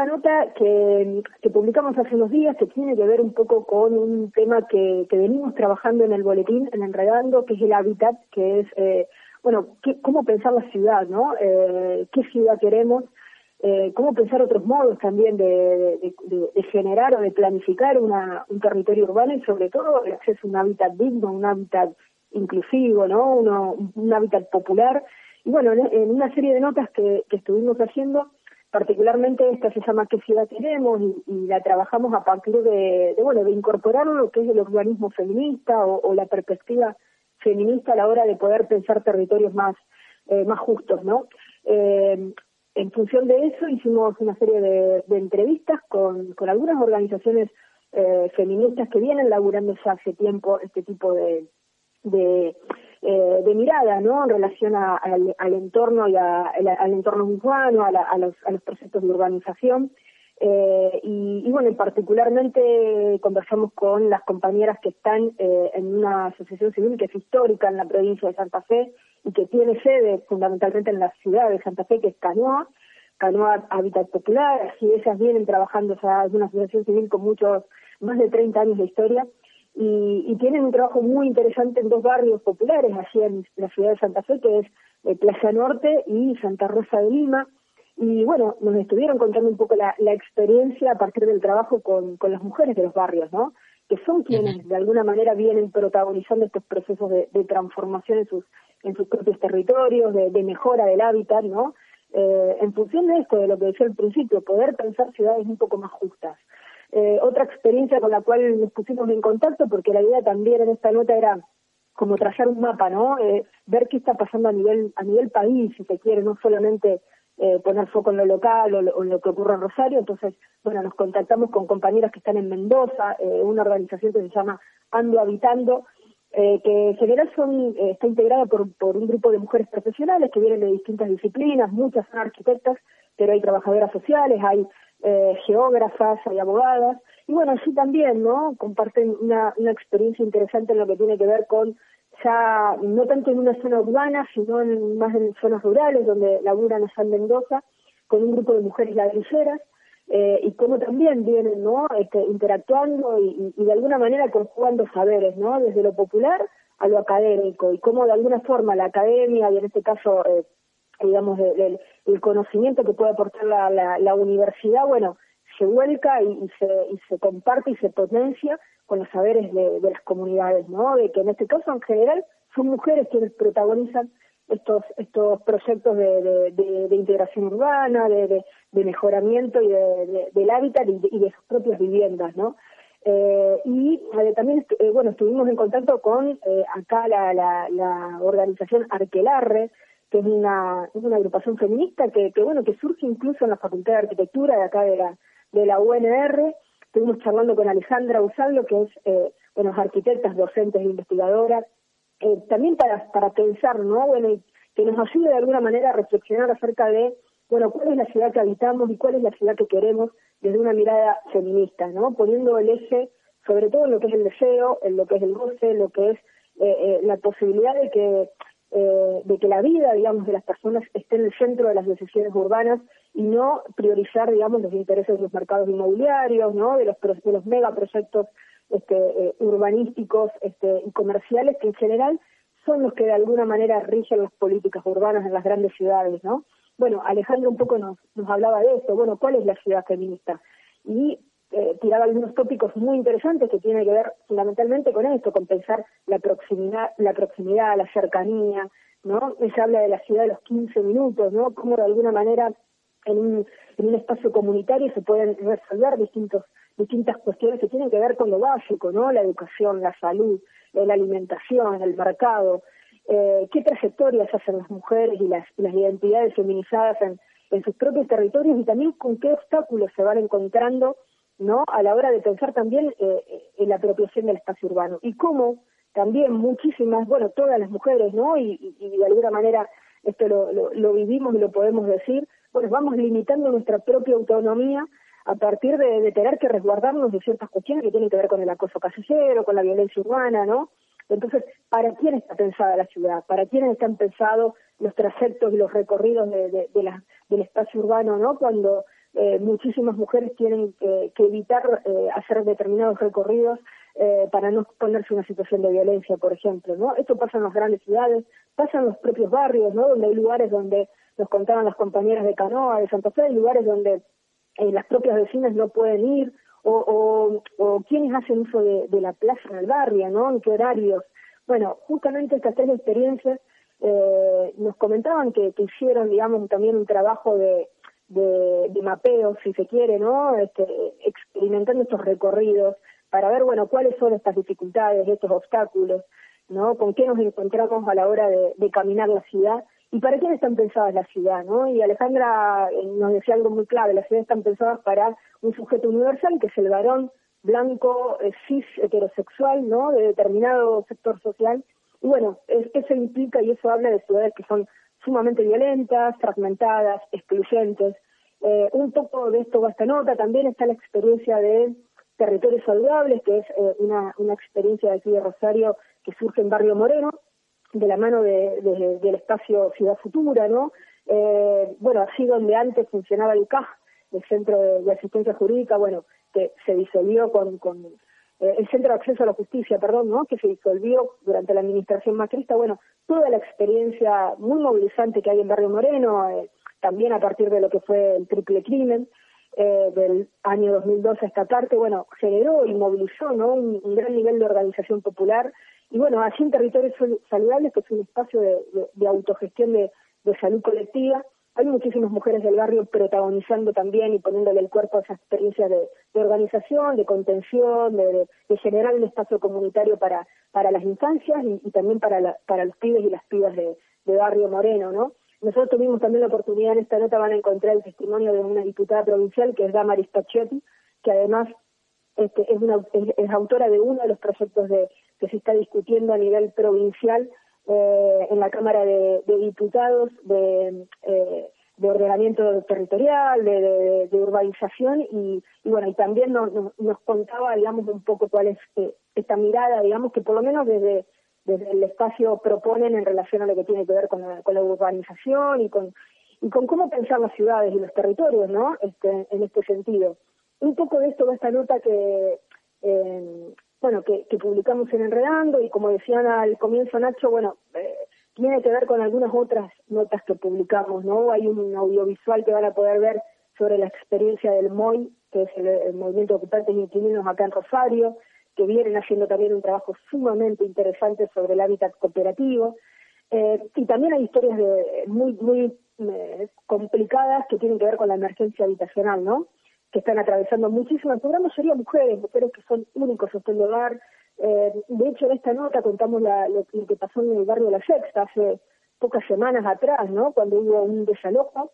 una nota que, que, publicamos hace unos días que tiene que ver un poco con un tema que, que venimos trabajando en el boletín, en Enredando, que es el hábitat, que es, eh, bueno, qué, cómo pensar la ciudad, ¿no? Eh, ¿Qué ciudad queremos? Eh, cómo pensar otros modos también de, de, generar o de planificar una, un territorio urbano y sobre todo el acceso a un hábitat digno, un hábitat inclusivo, ¿no? Uno, un hábitat popular. Y bueno, en, una serie de notas que, que estuvimos haciendo, particularmente esta se llama ¿Qué ciudad tenemos? y, la trabajamos a partir de, bueno, de incorporar lo que es el urbanismo feminista o, la perspectiva feminista a la hora de poder pensar territorios más, eh, más justos, ¿no? Eh, en función de eso hicimos una serie de, entrevistas con, con algunas organizaciones eh, feministas que vienen laburando ya hace tiempo este tipo de, eh, de mirada, ¿no? En relación al, al, entorno y al entorno urbano, a, a, los, a los procesos de urbanización. Eh, y, y, bueno, particularmente conversamos con las compañeras que están eh, en una asociación civil que es histórica en la provincia de Santa Fe y que tiene sede fundamentalmente en la ciudad de Santa Fe, que es Canoa, Canoa Hábitat Popular, así ellas vienen trabajando, ya es una asociación civil con muchos, más de 30 años de historia, y, y, tienen un trabajo muy interesante en dos barrios populares, así en la ciudad de Santa Fe, que es eh, Plaza Norte y Santa Rosa de Lima, y bueno, nos estuvieron contando un poco la, la experiencia a partir del trabajo con, con las mujeres de los barrios, ¿no? Que son quienes de alguna manera vienen protagonizando estos procesos de, de transformación en sus, en sus propios territorios, de, de mejora del hábitat, ¿no? Eh, en función de esto, de lo que decía al principio, poder pensar ciudades un poco más justas. Eh, otra experiencia con la cual nos pusimos en contacto, porque la idea también en esta nota era como trazar un mapa, ¿no? Eh, ver qué está pasando a nivel a nivel país, si se quiere, no solamente eh, poner foco en lo local o, en lo que ocurre en Rosario. Entonces, bueno, nos contactamos con compañeras que están en Mendoza, una organización que se llama Ando Habitando, que en general son, está integrada por, por un grupo de mujeres profesionales que vienen de distintas disciplinas, muchas son arquitectas, pero hay trabajadoras sociales, hay eh, geógrafas, hay abogadas, y bueno, así también, ¿no? Comparten una, una experiencia interesante en lo que tiene que ver con ya no tanto en una zona urbana, sino en, más en zonas rurales donde laburan a San Mendoza, con un grupo de mujeres ladrilleras, eh, y cómo también vienen ¿no? Este, interactuando y, y, de alguna manera conjugando saberes, ¿no? desde lo popular a lo académico, y cómo de alguna forma la academia, y en este caso, eh, digamos, el, conocimiento que puede aportar la, la, la universidad, bueno, se vuelca y, se, y se comparte y se potencia con los saberes de, de, las comunidades, ¿no? De que en este caso, en general, son mujeres quienes protagonizan estos estos proyectos de, de, de, de integración urbana, de, mejoramiento y del hábitat y, de, sus propias viviendas, ¿no? Eh, y eh, también, eh, bueno, estuvimos en contacto con acá la, la, la organización Arquelarre, que es una, es una agrupación feminista que, que, bueno, que surge incluso en la Facultad de Arquitectura de acá de la, de la UNR, estuvimos charlando con Alejandra Usabio, que es, eh, bueno, arquitectas, docentes e investigadoras, eh, también para, para pensar, ¿no? Bueno, y que nos ayude de alguna manera a reflexionar acerca de, bueno, cuál es la ciudad que habitamos y cuál es la ciudad que queremos desde una mirada feminista, ¿no? Poniendo el eje sobre todo en lo que es el deseo, en lo que es el goce, en lo que es eh, eh, la posibilidad de que eh, de que la vida, digamos, de las personas esté en el centro de las decisiones urbanas y no priorizar, digamos, los intereses de los mercados inmobiliarios, ¿no? De los, de los megaproyectos este, eh, urbanísticos este, y comerciales que en general son los que de alguna manera rigen las políticas urbanas en las grandes ciudades, ¿no? Bueno, Alejandro un poco nos, nos hablaba de eso, bueno, ¿cuál es la ciudad feminista? Y eh, tiraba algunos tópicos muy interesantes que tienen que ver fundamentalmente con esto, con pensar la proximidad, la proximidad, la cercanía, ¿no? Se habla de la ciudad de los 15 minutos, ¿no? Cómo de alguna manera en un, en un espacio comunitario se pueden resolver distintos distintas cuestiones que tienen que ver con lo básico, ¿no? La educación, la salud, eh, la alimentación, el mercado, eh, qué trayectorias hacen las mujeres y las, las identidades feminizadas en, en sus propios territorios y también con qué obstáculos se van encontrando ¿no? A la hora de pensar también eh, en la apropiación del espacio urbano y cómo también muchísimas, bueno, todas las mujeres, ¿no? Y, y, de alguna manera esto lo, lo, vivimos y lo podemos decir, bueno, vamos limitando nuestra propia autonomía a partir de, de, tener que resguardarnos de ciertas cuestiones que tienen que ver con el acoso casillero, con la violencia urbana, ¿no? Entonces, ¿para quién está pensada la ciudad? ¿Para quiénes están pensados los trayectos y los recorridos de, de, de la, del espacio urbano, ¿no? Cuando eh, muchísimas mujeres tienen que evitar eh, hacer determinados recorridos eh, para no ponerse en una situación de violencia, por ejemplo, ¿no? Esto pasa en las grandes ciudades, pasa en los propios barrios, ¿no? Donde hay lugares donde nos contaban las compañeras de canoa de Santa Fe, hay lugares donde las propias vecinas no pueden ir, o, o, quienes hacen uso de, la plaza en el barrio, ¿no? En qué horarios. Bueno, justamente estas tres experiencias eh, nos comentaban que, que, hicieron, digamos, también un trabajo de, de, mapeo, si se quiere, ¿no? Este, experimentando estos recorridos para ver, bueno, cuáles son estas dificultades, estos obstáculos, ¿no? Con qué nos encontramos a la hora de, de caminar la ciudad y para quién están pensadas la ciudad, ¿no? Y Alejandra eh, nos decía algo muy clave, las ciudades están pensadas para un sujeto universal, que es el varón blanco, eh, cis, heterosexual, ¿no? De determinado sector social. Y bueno, eso implica y eso habla de ciudades que son sumamente violentas, fragmentadas, excluyentes. Eh, un poco de esto va esta nota, también está la experiencia de territorios saludables, que es una, una experiencia de aquí de Rosario que surge en Barrio Moreno, de la mano de, del espacio Ciudad Futura, ¿no? Eh, bueno, así donde antes funcionaba el CAJ, el Centro de, Asistencia Jurídica, bueno, que se disolvió con, con eh, el Centro de Acceso a la Justicia, perdón, ¿no? Que se disolvió durante la administración macrista, bueno, toda la experiencia muy movilizante que hay en Barrio Moreno, eh, también a partir de lo que fue el triple crimen, del año 2012 a esta parte, bueno, generó y movilizó ¿no? un, gran nivel de organización popular y bueno, así en Territorios Saludables, que es un espacio de, de, autogestión de, de, salud colectiva, hay muchísimas mujeres del barrio protagonizando también y poniéndole el cuerpo a esa experiencia de, organización, de contención, de, generar un espacio comunitario para, para las infancias y, también para, la, para los pibes y las pibas de, Barrio Moreno, ¿no? Nosotros tuvimos también la oportunidad, en esta nota van a encontrar el testimonio de una diputada provincial, que es Damaris Pachetti, que además este, es, una, es, autora de uno de los proyectos de, que se está discutiendo a nivel provincial eh, en la Cámara de, Diputados de, eh, de ordenamiento territorial, de, urbanización y, bueno, y también nos, nos, contaba, digamos, un poco cuál es eh, esta mirada, digamos, que por lo menos desde, desde el espacio proponen en relación a lo que tiene que ver con la, con la urbanización y con y con cómo pensar las ciudades y los territorios, ¿no? Este, en este sentido un poco de esto va esta nota que, eh, bueno, que, publicamos en Enredando y como decían al comienzo Nacho, bueno, eh, tiene que ver con algunas otras notas que publicamos, ¿no? Hay un audiovisual que van a poder ver sobre la experiencia del MOI, que es el, Movimiento de Ocupantes y Inquilinos acá en Rosario, que vienen haciendo también un trabajo sumamente interesante sobre el hábitat cooperativo. Eh, y también hay historias de, muy, muy complicadas que tienen que ver con la emergencia habitacional, ¿no? Que están atravesando muchísimas, por serían mujeres, mujeres que son únicos en el hogar. Eh, de hecho, en esta nota contamos la, lo, que pasó en el barrio de La Sexta hace pocas semanas atrás, ¿no? Cuando hubo un desalojo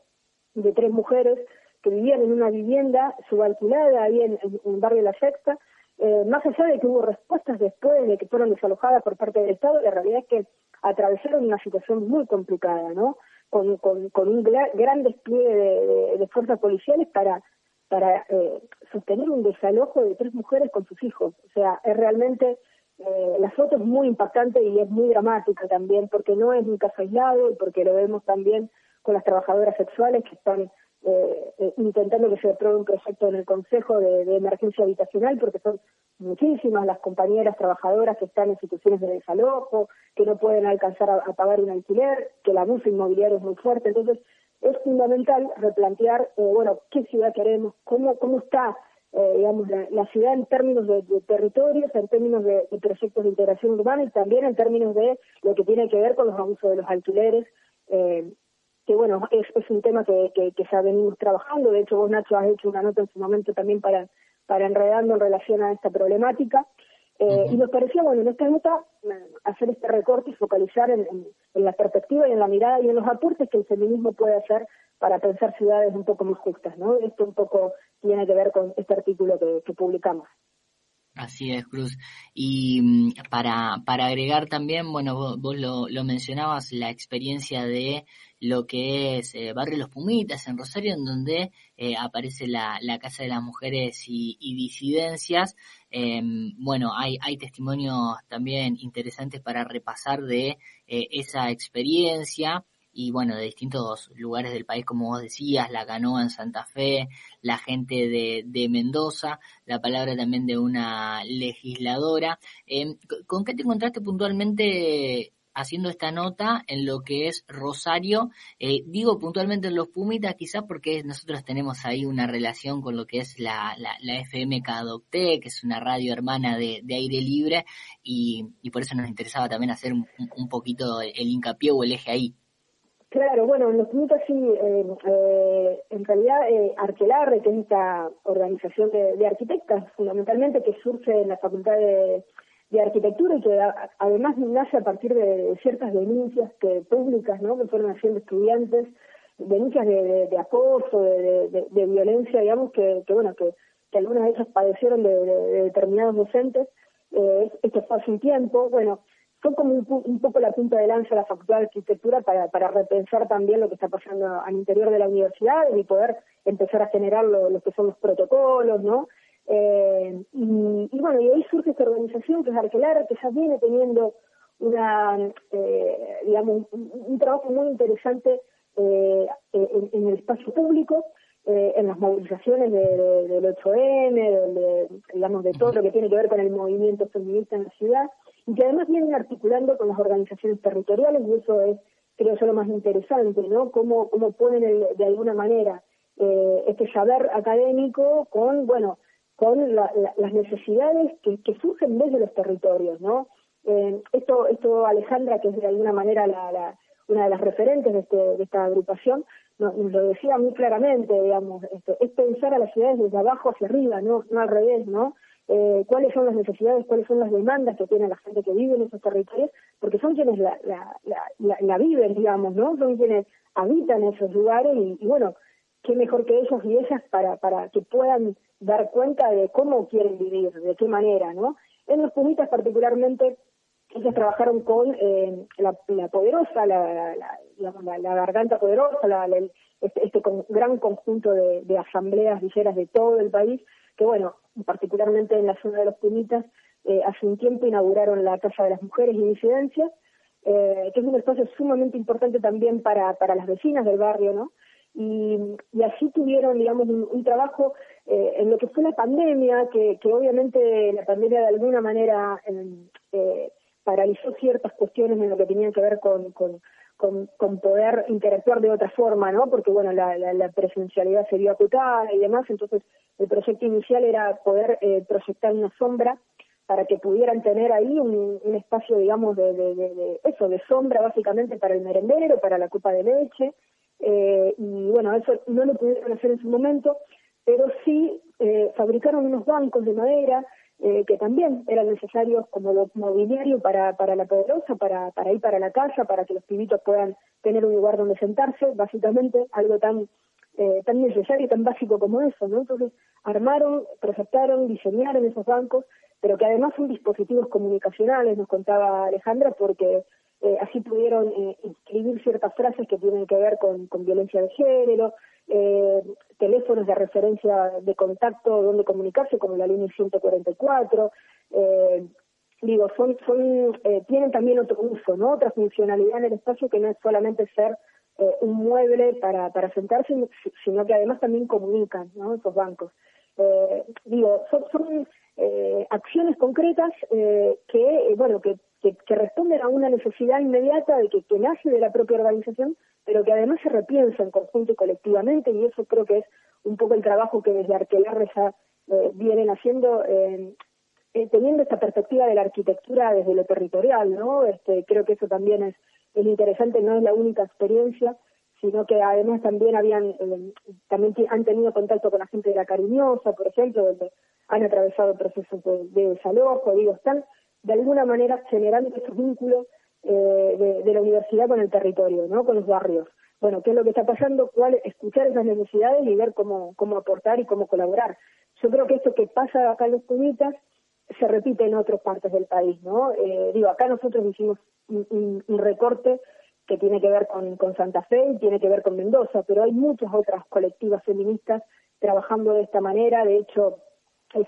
de tres mujeres que vivían en una vivienda subalquilada ahí en, el barrio de La Sexta. Eh, más allá de que hubo respuestas después de que fueron desalojadas por parte del Estado, la realidad es que atravesaron una situación muy complicada, ¿no? Con, con, un gran despliegue de, de fuerzas policiales para para eh, sostener un desalojo de tres mujeres con sus hijos. O sea, es realmente, eh, la foto es muy impactante y es muy dramática también, porque no es un caso aislado y porque lo vemos también con las trabajadoras sexuales que están eh, eh intentando que se apruebe un proyecto en el Consejo de, Emergencia Habitacional, porque son muchísimas las compañeras trabajadoras que están en situaciones de desalojo, que no pueden alcanzar a, a pagar un alquiler, que el abuso inmobiliario es muy fuerte. Entonces, es fundamental replantear, eh, bueno, qué ciudad queremos, cómo, cómo está, eh, digamos, la, ciudad en términos de, territorios, en términos de, proyectos de integración urbana y también en términos de lo que tiene que ver con los abusos de los alquileres, eh, que bueno, es, es un tema que, que, que ya venimos trabajando, de hecho vos Nacho has hecho una nota en su momento también para, para enredando en relación a esta problemática, eh, y nos parecía, bueno, en esta nota hacer este recorte y focalizar en, la perspectiva y en la mirada y en los aportes que el feminismo puede hacer para pensar ciudades un poco más justas, ¿no? Esto un poco tiene que ver con este artículo que publicamos. Así es, Cruz. Y mm, para, para agregar también, bueno, vos, lo, lo, mencionabas, la experiencia de lo que es eh, Barrio Los Pumitas en Rosario, en donde eh, aparece la, la, Casa de las Mujeres y, Disidencias. Em, bueno, hay, hay testimonios también interesantes para repasar de eh, esa experiencia y bueno, de distintos lugares del país, como vos decías, la canoa en Santa Fe, la gente de, de Mendoza, la palabra también de una legisladora. Eh, ¿Con qué te encontraste puntualmente haciendo esta nota en lo que es Rosario. Eh, digo puntualmente en los Pumitas quizás porque nosotros tenemos ahí una relación con lo que es la, la, la FM Cadocte, que es una radio hermana de, aire libre y, por eso nos interesaba también hacer un, un poquito el, hincapié o el eje ahí. Claro, bueno, en los Pumitas sí, eh, eh, en realidad eh, Arquelarre, que es esta organización de, de arquitectas fundamentalmente que surge en la Facultad de de arquitectura y que además nace a partir de ciertas denuncias que públicas ¿no? que fueron haciendo estudiantes denuncias de, acoso de, violencia digamos que, bueno que, que, algunas de ellas padecieron de, determinados docentes eh, esto fue hace un tiempo bueno fue como un, un, poco la punta de lanza de la Facultad de Arquitectura para, para repensar también lo que está pasando al interior de la universidad y poder empezar a generar lo, lo que son los protocolos, ¿no? Eh, y, bueno, y ahí surge esta organización que es Arquelar, que ya viene teniendo una, eh, digamos, un, trabajo muy interesante eh, en, el espacio público, eh, en las movilizaciones de, de, del 8M, de, digamos, de todo lo que tiene que ver con el movimiento feminista en la ciudad, y que además vienen articulando con las organizaciones territoriales, y eso es, creo yo, lo más interesante, ¿no? Cómo, cómo ponen el, de alguna manera eh, este saber académico con, bueno, con la, la, las necesidades que, que, surgen desde los territorios, ¿no? Eh, esto, esto Alejandra, que es de alguna manera la, la, una de las referentes de, este, de esta agrupación, nos, lo decía muy claramente, digamos, este, es pensar a las ciudades desde abajo hacia arriba, no, no al revés, ¿no? Eh, cuáles son las necesidades, cuáles son las demandas que tiene la gente que vive en esos territorios, porque son quienes la, la, la, la viven, digamos, ¿no? Son quienes habitan esos lugares y, y bueno, qué mejor que ellos y ellas para, para que puedan dar cuenta de cómo quieren vivir, de qué manera, ¿no? En los Pumitas particularmente, ellos trabajaron con eh, la, la, poderosa, la, garganta poderosa, la, este, este gran conjunto de, de asambleas villeras de todo el país, que bueno, particularmente en la zona de los Pumitas, eh, hace un tiempo inauguraron la Casa de las Mujeres y Disidencias, eh, que es un espacio sumamente importante también para, para las vecinas del barrio, ¿no? y, y así tuvieron, digamos, un, un trabajo eh, en lo que fue la pandemia, que, que obviamente la pandemia de alguna manera eh, paralizó ciertas cuestiones en lo que tenían que ver con, poder interactuar de otra forma, ¿no? Porque, bueno, la, la, presencialidad se vio acotada y demás, entonces el proyecto inicial era poder eh, proyectar una sombra para que pudieran tener ahí un, espacio, digamos, de, eso, de sombra básicamente para el merendero, para la copa de leche, eh, y bueno, eso no lo pudieron hacer en su momento, pero sí eh, fabricaron unos bancos de madera eh, que también eran necesarios como mobiliario para, para la poderosa, para, para ir para la casa, para que los pibitos puedan tener un lugar donde sentarse, básicamente algo tan eh, tan necesario y tan básico como eso, ¿no? Entonces armaron, proyectaron, diseñaron esos bancos, pero que además son dispositivos comunicacionales, nos contaba Alejandra, porque eh, así pudieron eh, inscribir ciertas frases que tienen que ver con, violencia de género, eh, teléfonos de referencia de contacto donde comunicarse, como la línea 144. Eh, digo, son, son, eh, tienen también otro uso, ¿no? Otra funcionalidad en el espacio que no es solamente ser eh, un mueble para, para sentarse, sino que además también comunican, ¿no? Esos bancos. Eh, digo, son, eh, acciones concretas eh, que, bueno, que que, responden a una necesidad inmediata de que, que nace de la propia organización, pero que además se repiensa en conjunto y colectivamente, y eso creo que es un poco el trabajo que desde Arquelarre ya eh, vienen haciendo, eh, eh, teniendo esta perspectiva de la arquitectura desde lo territorial, ¿no? Este, creo que eso también es, es interesante, no es la única experiencia, sino que además también habían, eh, también han tenido contacto con la gente de la Cariñosa, por ejemplo, donde han atravesado procesos de, de desalojo, digo, están de alguna manera generando estos vínculos eh, de, la universidad con el territorio, ¿no? con los barrios. Bueno, ¿qué es lo que está pasando? ¿Cuál, escuchar esas necesidades y ver cómo, cómo aportar y cómo colaborar. Yo creo que esto que pasa acá en los Pumitas se repite en otras partes del país, ¿no? Eh, digo, acá nosotros hicimos un, recorte que tiene que ver con, Santa Fe y tiene que ver con Mendoza, pero hay muchas otras colectivas feministas trabajando de esta manera. De hecho,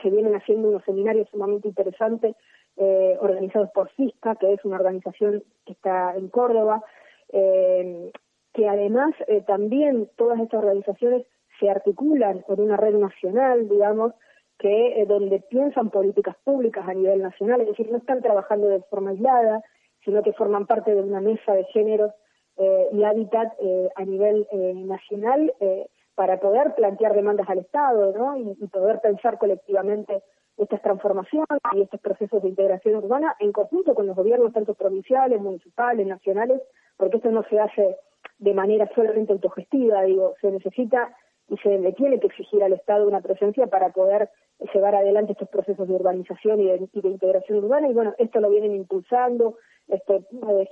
se vienen haciendo unos seminarios sumamente interesantes eh, organizados por CISCA, que es una organización que está en Córdoba. Eh, que además eh, también todas estas organizaciones se articulan por una red nacional, digamos, que eh, donde piensan políticas públicas a nivel nacional, es decir, no están trabajando de forma aislada, sino que forman parte de una mesa de géneros eh, y hábitat eh, a nivel nacional para poder plantear demandas al Estado ¿no? y, poder pensar colectivamente estas transformaciones y estos procesos de integración urbana en conjunto con los gobiernos tanto provinciales, municipales, nacionales, porque esto no se hace de manera solamente autogestiva, digo, se necesita y se le tiene que exigir al Estado una presencia para poder llevar adelante estos procesos de urbanización y de, integración urbana. Y bueno, esto lo vienen impulsando, este, eh,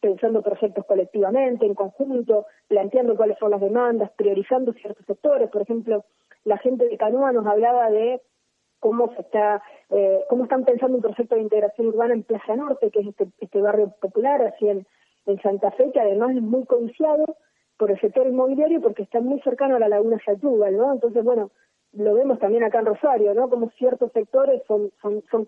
pensando proyectos colectivamente, en conjunto, planteando cuáles son las demandas, priorizando ciertos sectores, por ejemplo, la gente de Canoa nos hablaba de cómo se está, eh, cómo están pensando un proyecto de integración urbana en Plaza Norte, que es este, este barrio popular, así en, en Santa Fe, que además es muy codiciado por el sector inmobiliario porque está muy cercano a la laguna Satúbal, ¿no? Entonces, bueno, lo vemos también acá en Rosario, ¿no? Como ciertos sectores son, son, son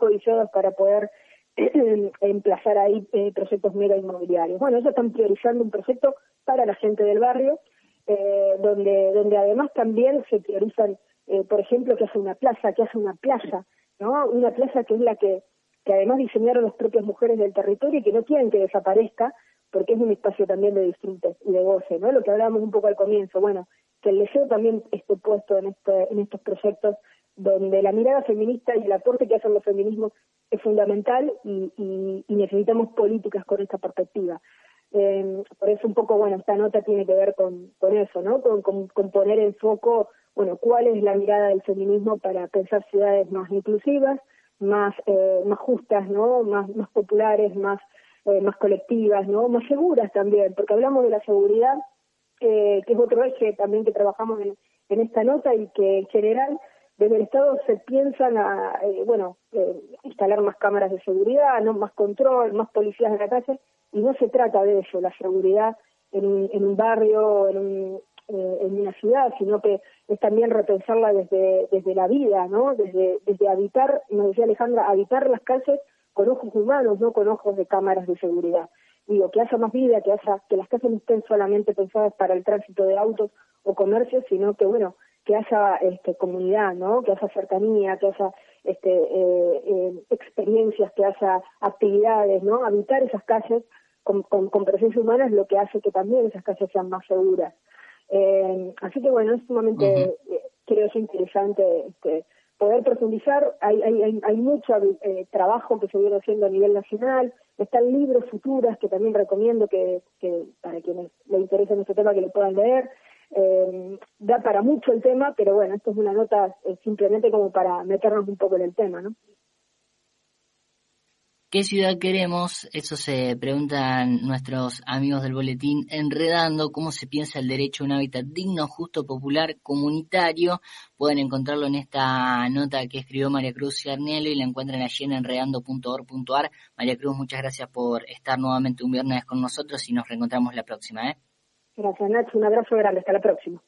para poder emplazar ahí eh, proyectos mega inmobiliarios. Bueno, ellos están priorizando un proyecto para la gente del barrio, eh, donde, donde además también se priorizan, eh, por ejemplo, que hace una plaza, que hace una plaza, ¿no? Una plaza que es la que, que además diseñaron las propias mujeres del territorio y que no quieren que desaparezca, porque es un espacio también de disfrute y de goce, ¿no? Lo que hablábamos un poco al comienzo, bueno, que el deseo también esté puesto en, este, en estos proyectos donde la mirada feminista y el aporte que hacen los feminismos es fundamental y, necesitamos políticas con esta perspectiva. Eh, por eso un poco, bueno, esta nota tiene que ver con, eso, ¿no? Con, con, poner en foco, bueno, cuál es la mirada del feminismo para pensar ciudades más inclusivas, más, eh, más justas, ¿no? Más populares, más, eh, más colectivas, ¿no? Más seguras también, porque hablamos de la seguridad que es otro eje también que trabajamos en, esta nota y que en general desde el Estado se piensan a, eh, bueno, eh, instalar más cámaras de seguridad, no más control, más policías en la calle, y no se trata de eso, la seguridad en un, en un barrio, en, un, eh, en una ciudad, sino que es también repensarla desde, desde la vida, ¿no? Desde, desde habitar, nos decía Alejandra, habitar las calles con ojos humanos, no con ojos de cámaras de seguridad digo, que haya más vida, que haya, que las casas no estén solamente pensadas para el tránsito de autos o comercios, sino que bueno, que haya este, comunidad, ¿no? Que haya cercanía, que haya este, eh, eh, experiencias, que haya actividades, ¿no? Habitar esas calles con, con, presencia humana es lo que hace que también esas calles sean más seguras. Eh, así que bueno, es sumamente, creo que interesante este, poder profundizar. Hay, hay, hay mucho eh, trabajo que se viene haciendo a nivel nacional. Están libros futuras que también recomiendo que, que para quienes le interesen este tema que lo puedan leer. Eh, da para mucho el tema, pero bueno, esto es una nota eh, simplemente como para meternos un poco en el tema, ¿no? ¿Qué ciudad queremos? Eso se preguntan nuestros amigos del boletín Enredando, cómo se piensa el derecho a un hábitat digno, justo, popular, comunitario. Pueden encontrarlo en esta nota que escribió María Cruz Ciarnielo y la encuentran allí en enredando.org.ar. María Cruz, muchas gracias por estar nuevamente un viernes con nosotros y nos reencontramos la próxima. ¿eh? Gracias Nacho, un abrazo grande, hasta la próxima.